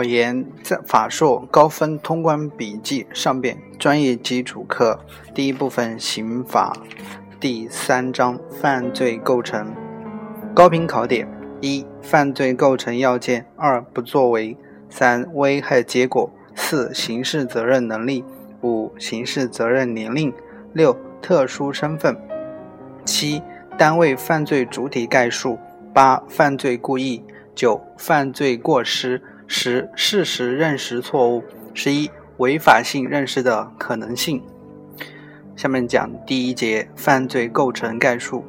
考研在法硕高分通关笔记上边专业基础课第一部分刑法第三章犯罪构成。高频考点一犯罪构成要件二不作为三危害结果。四刑事责任能力。五刑事责任年龄。六特殊身份。七单位犯罪主体概述。八犯罪故意。九犯罪过失。十、事实认识错误；十一、违法性认识的可能性。下面讲第一节犯罪构成概述。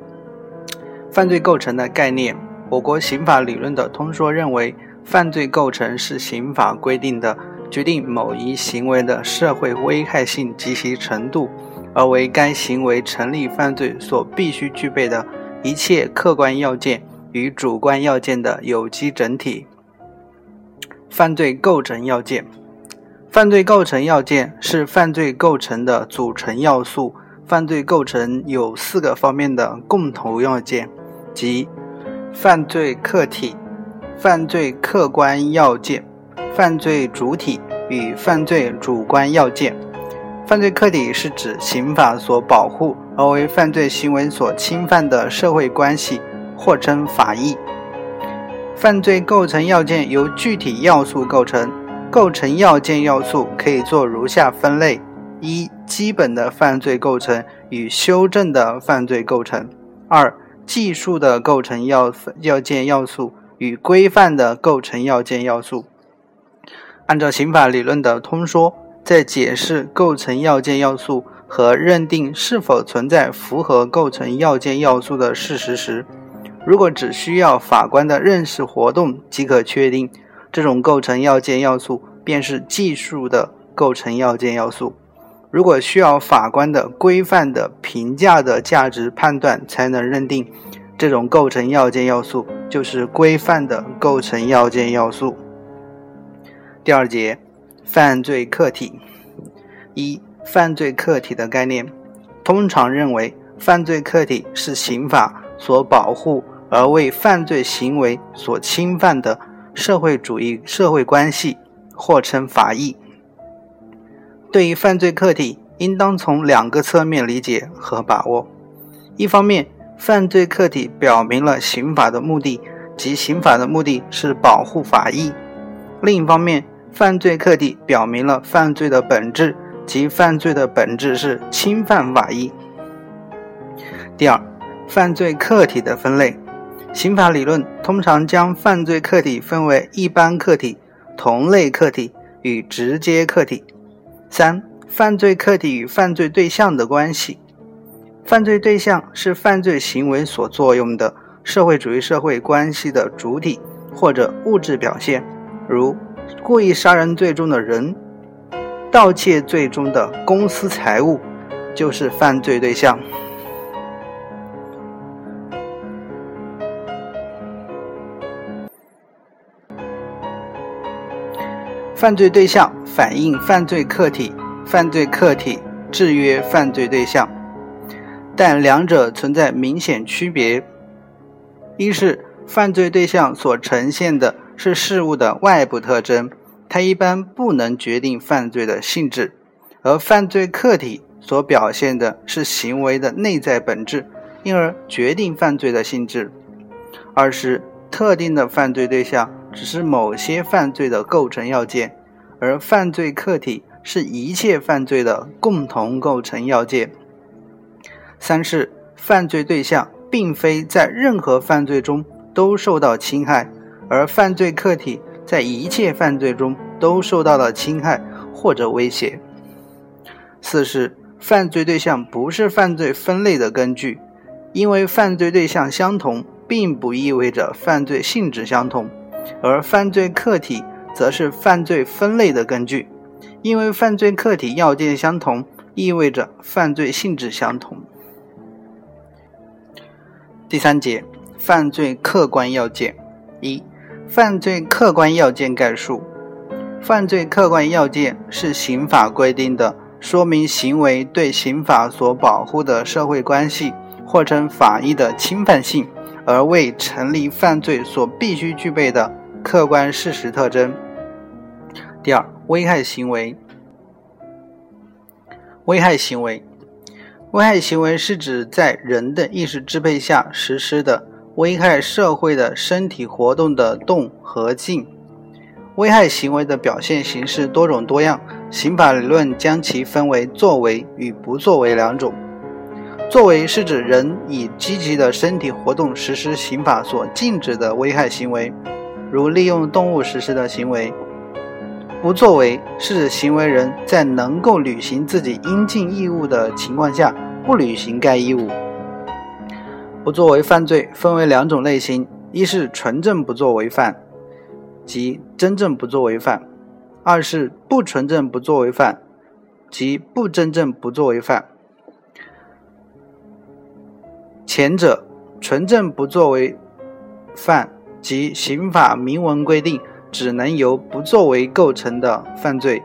犯罪构成的概念，我国刑法理论的通说认为，犯罪构成是刑法规定的决定某一行为的社会危害性及其程度，而为该行为成立犯罪所必须具备的一切客观要件与主观要件的有机整体。犯罪构成要件，犯罪构成要件是犯罪构成的组成要素。犯罪构成有四个方面的共同要件，即犯罪客体、犯罪客观要件、犯罪主体与犯罪主观要件。犯罪客体是指刑法所保护而为犯罪行为所侵犯的社会关系，或称法益。犯罪构成要件由具体要素构成，构成要件要素可以做如下分类：一、基本的犯罪构成与修正的犯罪构成；二、技术的构成要要件要素与规范的构成要件要素。按照刑法理论的通说，在解释构成要件要素和认定是否存在符合构成要件要素的事实时，如果只需要法官的认识活动即可确定这种构成要件要素，便是技术的构成要件要素；如果需要法官的规范的评价的价值判断才能认定这种构成要件要素，就是规范的构成要件要素。第二节，犯罪客体。一、犯罪客体的概念，通常认为犯罪客体是刑法所保护。而为犯罪行为所侵犯的社会主义社会关系，或称法益。对于犯罪客体，应当从两个侧面理解和把握：一方面，犯罪客体表明了刑法的目的，即刑法的目的是保护法益；另一方面，犯罪客体表明了犯罪的本质，即犯罪的本质是侵犯法益。第二，犯罪客体的分类。刑法理论通常将犯罪客体分为一般客体、同类客体与直接客体。三、犯罪客体与犯罪对象的关系。犯罪对象是犯罪行为所作用的社会主义社会关系的主体或者物质表现，如故意杀人罪中的人、盗窃罪中的公私财物，就是犯罪对象。犯罪对象反映犯罪客体，犯罪客体制约犯罪对象，但两者存在明显区别。一是犯罪对象所呈现的是事物的外部特征，它一般不能决定犯罪的性质；而犯罪客体所表现的是行为的内在本质，因而决定犯罪的性质。二是特定的犯罪对象。只是某些犯罪的构成要件，而犯罪客体是一切犯罪的共同构成要件。三是犯罪对象并非在任何犯罪中都受到侵害，而犯罪客体在一切犯罪中都受到了侵害或者威胁。四是犯罪对象不是犯罪分类的根据，因为犯罪对象相同，并不意味着犯罪性质相同。而犯罪客体则是犯罪分类的根据，因为犯罪客体要件相同，意味着犯罪性质相同。第三节，犯罪客观要件一，犯罪客观要件概述。犯罪客观要件是刑法规定的，说明行为对刑法所保护的社会关系，或称法益的侵犯性。而未成立犯罪所必须具备的客观事实特征。第二，危害行为。危害行为，危害行为是指在人的意识支配下实施的危害社会的身体活动的动和静。危害行为的表现形式多种多样，刑法理论将其分为作为与不作为两种。作为是指人以积极的身体活动实施刑法所禁止的危害行为，如利用动物实施的行为。不作为是指行为人在能够履行自己应尽义务的情况下不履行该义务。不作为犯罪分为两种类型：一是纯正不作为犯，即真正不作为犯；二是不纯正不作为犯，即不真正不作为犯。前者纯正不作为犯，即刑法明文规定。只能由不作为构成的犯罪，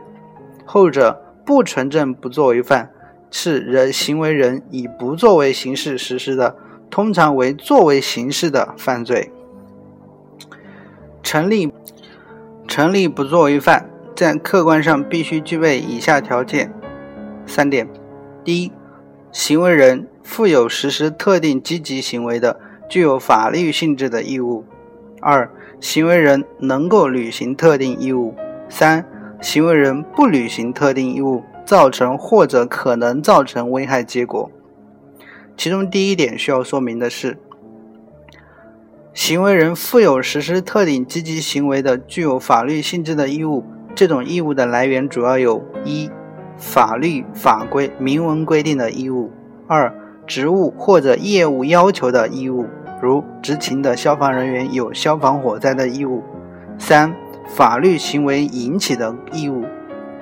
后者不纯正不作为犯，是人行为人以不作为形式实施的，通常为作为形式的犯罪。成立成立不作为犯，在客观上必须具备以下条件三点：第一，行为人负有实施特定积极行为的具有法律性质的义务；二。行为人能够履行特定义务。三、行为人不履行特定义务，造成或者可能造成危害结果。其中第一点需要说明的是，行为人负有实施特定积极行为的具有法律性质的义务。这种义务的来源主要有：一、法律法规明文规定的义务；二、职务或者业务要求的义务。如执勤的消防人员有消防火灾的义务。三、法律行为引起的义务，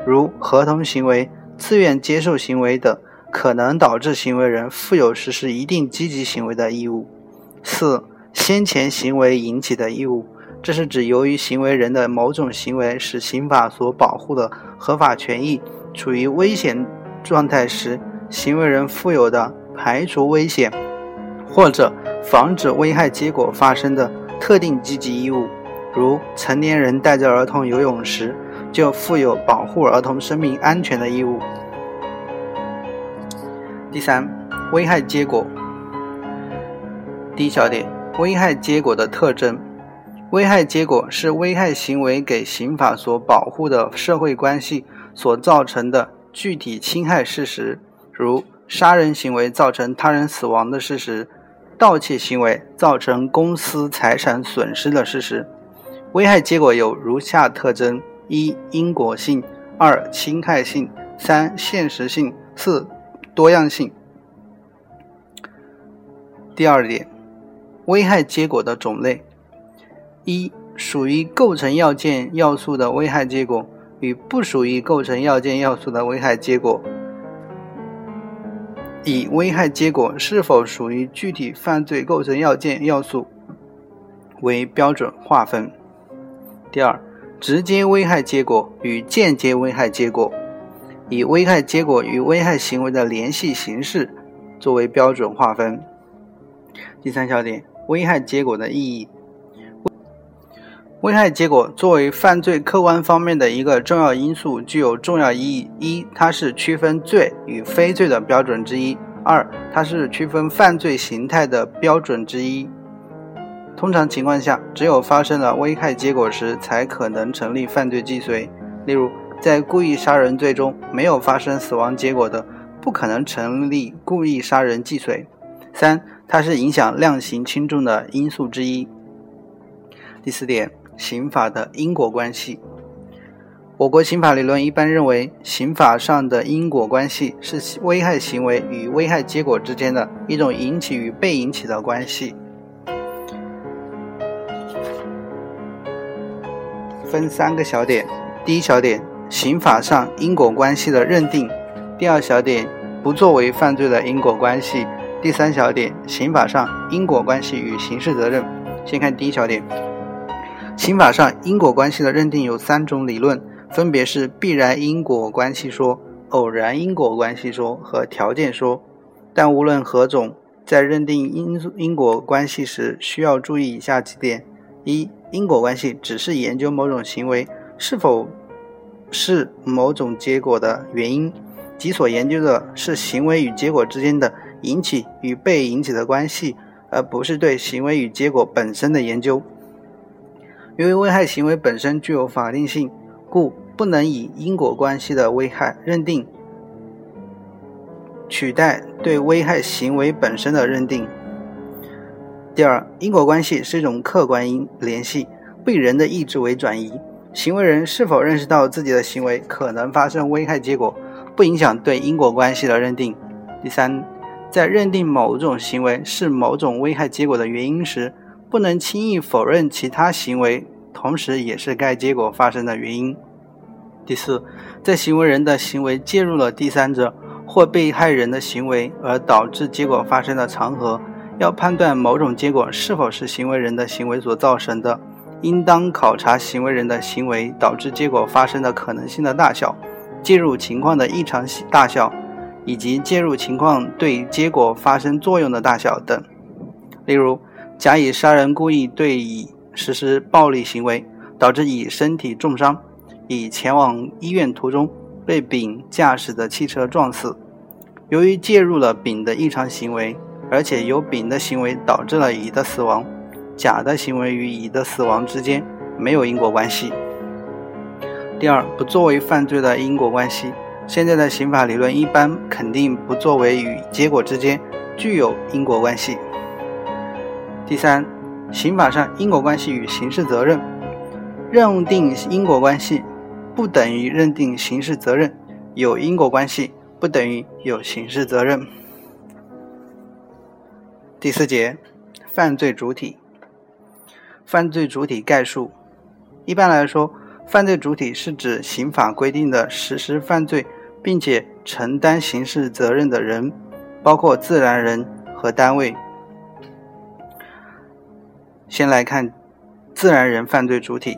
如合同行为、自愿接受行为等，可能导致行为人负有实施一定积极行为的义务。四、先前行为引起的义务，这是指由于行为人的某种行为使刑法所保护的合法权益处于危险状态时，行为人负有的排除危险或者。防止危害结果发生的特定积极义务，如成年人带着儿童游泳时，就负有保护儿童生命安全的义务。第三，危害结果。第一小点，危害结果的特征。危害结果是危害行为给刑法所保护的社会关系所造成的具体侵害事实，如杀人行为造成他人死亡的事实。盗窃行为造成公司财产损失的事实，危害结果有如下特征：一、因果性；二、侵害性；三、现实性；四、多样性。第二点，危害结果的种类：一、属于构成要件要素的危害结果与不属于构成要件要素的危害结果。以危害结果是否属于具体犯罪构成要件要素为标准划分。第二，直接危害结果与间接危害结果，以危害结果与危害行为的联系形式作为标准划分。第三小点，危害结果的意义。危害结果作为犯罪客观方面的一个重要因素，具有重要意义。一，它是区分罪与非罪的标准之一；二，它是区分犯罪形态的标准之一。通常情况下，只有发生了危害结果时，才可能成立犯罪既遂。例如，在故意杀人罪中，没有发生死亡结果的，不可能成立故意杀人既遂。三，它是影响量刑轻重的因素之一。第四点。刑法的因果关系，我国刑法理论一般认为，刑法上的因果关系是危害行为与危害结果之间的一种引起与被引起的关系。分三个小点：第一小点，刑法上因果关系的认定；第二小点，不作为犯罪的因果关系；第三小点，刑法上因果关系与刑事责任。先看第一小点。刑法上因果关系的认定有三种理论，分别是必然因果关系说、偶然因果关系说和条件说。但无论何种，在认定因因果关系时，需要注意以下几点：一、因果关系只是研究某种行为是否是某种结果的原因，即所研究的是行为与结果之间的引起与被引起的关系，而不是对行为与结果本身的研究。由于危害行为本身具有法定性，故不能以因果关系的危害认定取代对危害行为本身的认定。第二，因果关系是一种客观因联系，不以人的意志为转移。行为人是否认识到自己的行为可能发生危害结果，不影响对因果关系的认定。第三，在认定某种行为是某种危害结果的原因时，不能轻易否认其他行为同时也是该结果发生的原因。第四，在行为人的行为介入了第三者或被害人的行为而导致结果发生的场合，要判断某种结果是否是行为人的行为所造成的。应当考察行为人的行为导致结果发生的可能性的大小、介入情况的异常大小，以及介入情况对结果发生作用的大小等。例如，甲乙杀人故意对乙实施暴力行为，导致乙身体重伤，乙前往医院途中被丙驾驶的汽车撞死。由于介入了丙的异常行为，而且由丙的行为导致了乙的死亡。甲的行为与乙的死亡之间没有因果关系。第二，不作为犯罪的因果关系。现在的刑法理论一般肯定不作为与结果之间具有因果关系。第三，刑法上因果关系与刑事责任，认定因果关系不等于认定刑事责任，有因果关系不等于有刑事责任。第四节，犯罪主体。犯罪主体概述：一般来说，犯罪主体是指刑法规定的实施犯罪并且承担刑事责任的人，包括自然人和单位。先来看自然人犯罪主体。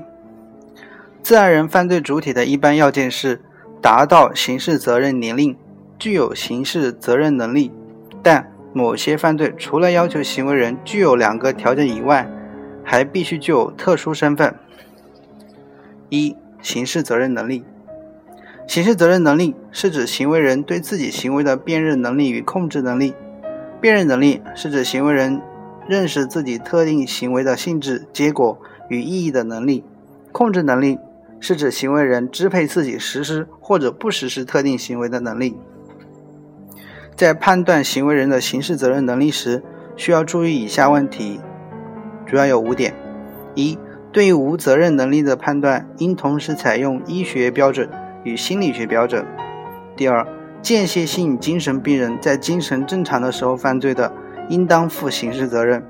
自然人犯罪主体的一般要件是达到刑事责任年龄，具有刑事责任能力。但某些犯罪除了要求行为人具有两个条件以外，还必须具有特殊身份。一、刑事责任能力。刑事责任能力是指行为人对自己行为的辨认能力与控制能力。辨认能力是指行为人认识自己特定行为的性质、结果与意义的能力。控制能力是指行为人支配自己实施或者不实施特定行为的能力。在判断行为人的刑事责任能力时，需要注意以下问题。主要有五点：一、对于无责任能力的判断，应同时采用医学标准与心理学标准；第二，间歇性精神病人在精神正常的时候犯罪的，应当负刑事责任；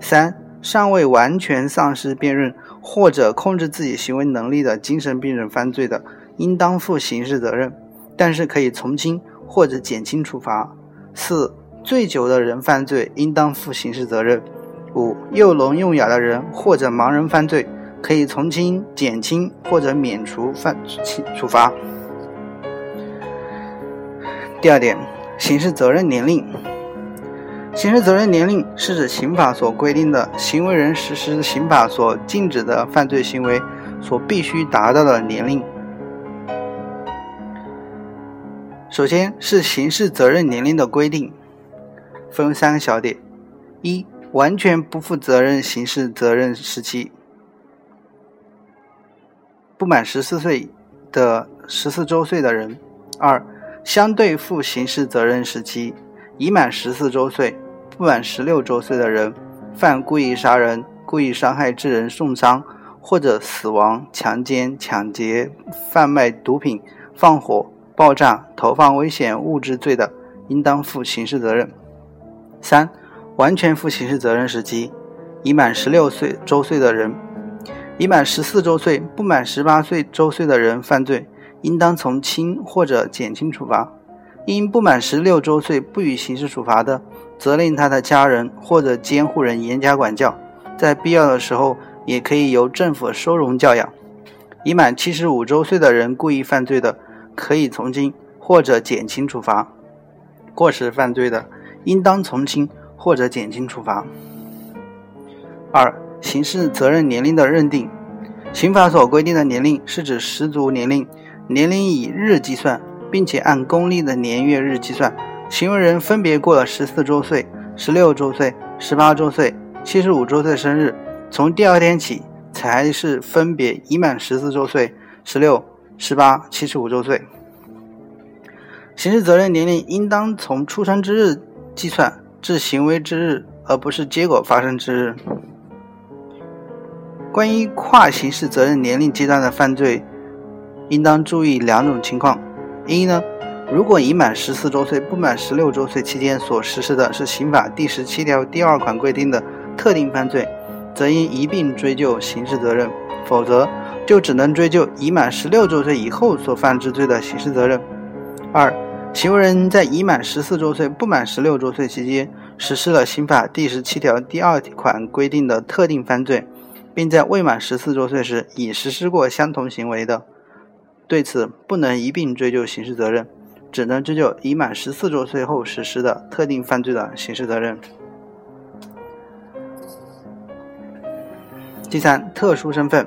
三、尚未完全丧失辨认或者控制自己行为能力的精神病人犯罪的，应当负刑事责任，但是可以从轻或者减轻处罚；四、醉酒的人犯罪，应当负刑事责任。五、又聋又哑的人或者盲人犯罪，可以从轻、减轻或者免除犯处罚。第二点，刑事责任年龄。刑事责任年龄是指刑法所规定的行为人实施刑法所禁止的犯罪行为所必须达到的年龄。首先是刑事责任年龄的规定，分为三个小点：一。完全不负责任刑事责任时期，不满十四岁的十四周岁的人；二、相对负刑事责任时期，已满十四周岁、不满十六周岁的人，犯故意杀人、故意伤害致人重伤或者死亡、强奸、抢劫、贩卖毒品、放火、爆炸、投放危险物质罪的，应当负刑事责任。三。完全负刑事责任时期，已满十六岁周岁的人，已满十四周岁不满十八岁周岁的人犯罪，应当从轻或者减轻处罚；因不满十六周岁不予刑事处罚的，责令他的家人或者监护人严加管教，在必要的时候也可以由政府收容教养。已满七十五周岁的人故意犯罪的，可以从轻或者减轻处罚；过失犯罪的，应当从轻。或者减轻处罚。二、刑事责任年龄的认定，刑法所规定的年龄是指十足年龄，年龄以日计算，并且按公历的年月日计算，行为人分别过了十四周岁、十六周岁、十八周岁、七十五周岁生日，从第二天起才是分别已满十四周岁、十六、十八、七十五周岁。刑事责任年龄应当从出生之日计算至行为之日，而不是结果发生之日。关于跨刑事责任年龄阶段的犯罪。应当注意两种情况：一呢，如果已满十四周岁不满十六周岁期间所实施的是刑法第十七条第二款规定的特定犯罪，则应一并追究刑事责任；否则，就只能追究已满十六周岁以后所犯之罪的刑事责任。二，行为人在已满十四周岁不满十六周岁期间实施了刑法第十七条第二款规定的特定犯罪，并在未满十四周岁时已实施过相同行为的。对此不能一并追究刑事责任，只能追究已满十四周岁后实施的特定犯罪的刑事责任。第三，特殊身份。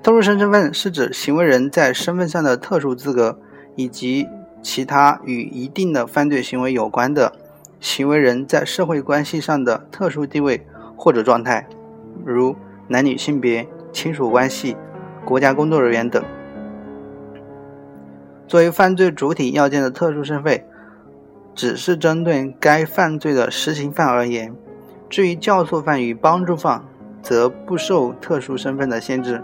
特殊身份是指行为人在身份上的特殊资格，以及其他与一定的犯罪行为有关的行为人在社会关系上的特殊地位或者状态，如男女性别、亲属关系、国家工作人员等。作为犯罪主体要件的特殊身份，只是针对该犯罪的实行犯而言；至于教唆犯与帮助犯，则不受特殊身份的限制。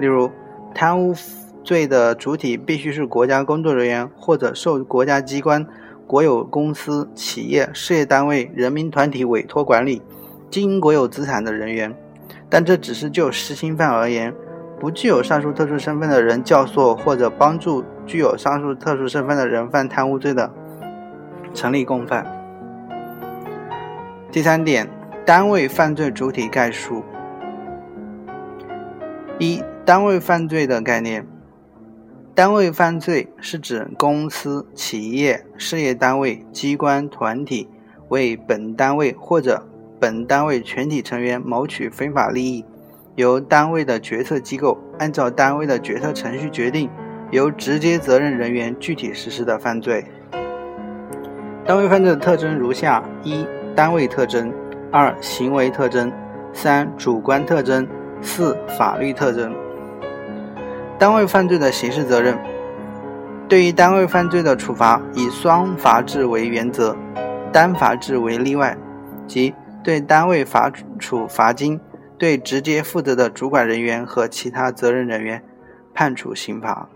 例如，贪污罪的主体必须是国家工作人员或者受国家机关、国有公司、企业、事业单位、人民团体委托管理、经营国有资产的人员，但这只是就实行犯而言。不具有上述特殊身份的人教唆或者帮助具有上述特殊身份的人犯贪污罪的，成立共犯。第三点，单位犯罪主体概述。一、单位犯罪的概念。单位犯罪是指公司、企业、事业单位、机关、团体为本单位或者本单位全体成员谋取非法利益。由单位的决策机构按照单位的决策程序决定，由直接责任人员具体实施的犯罪。单位犯罪的特征如下：一、单位特征；二、行为特征；三、主观特征；四、法律特征。单位犯罪的刑事责任，对于单位犯罪的处罚，以双罚制为原则，单罚制为例外，即对单位罚处罚金。对直接负责的主管人员和其他责任人员判处刑罚。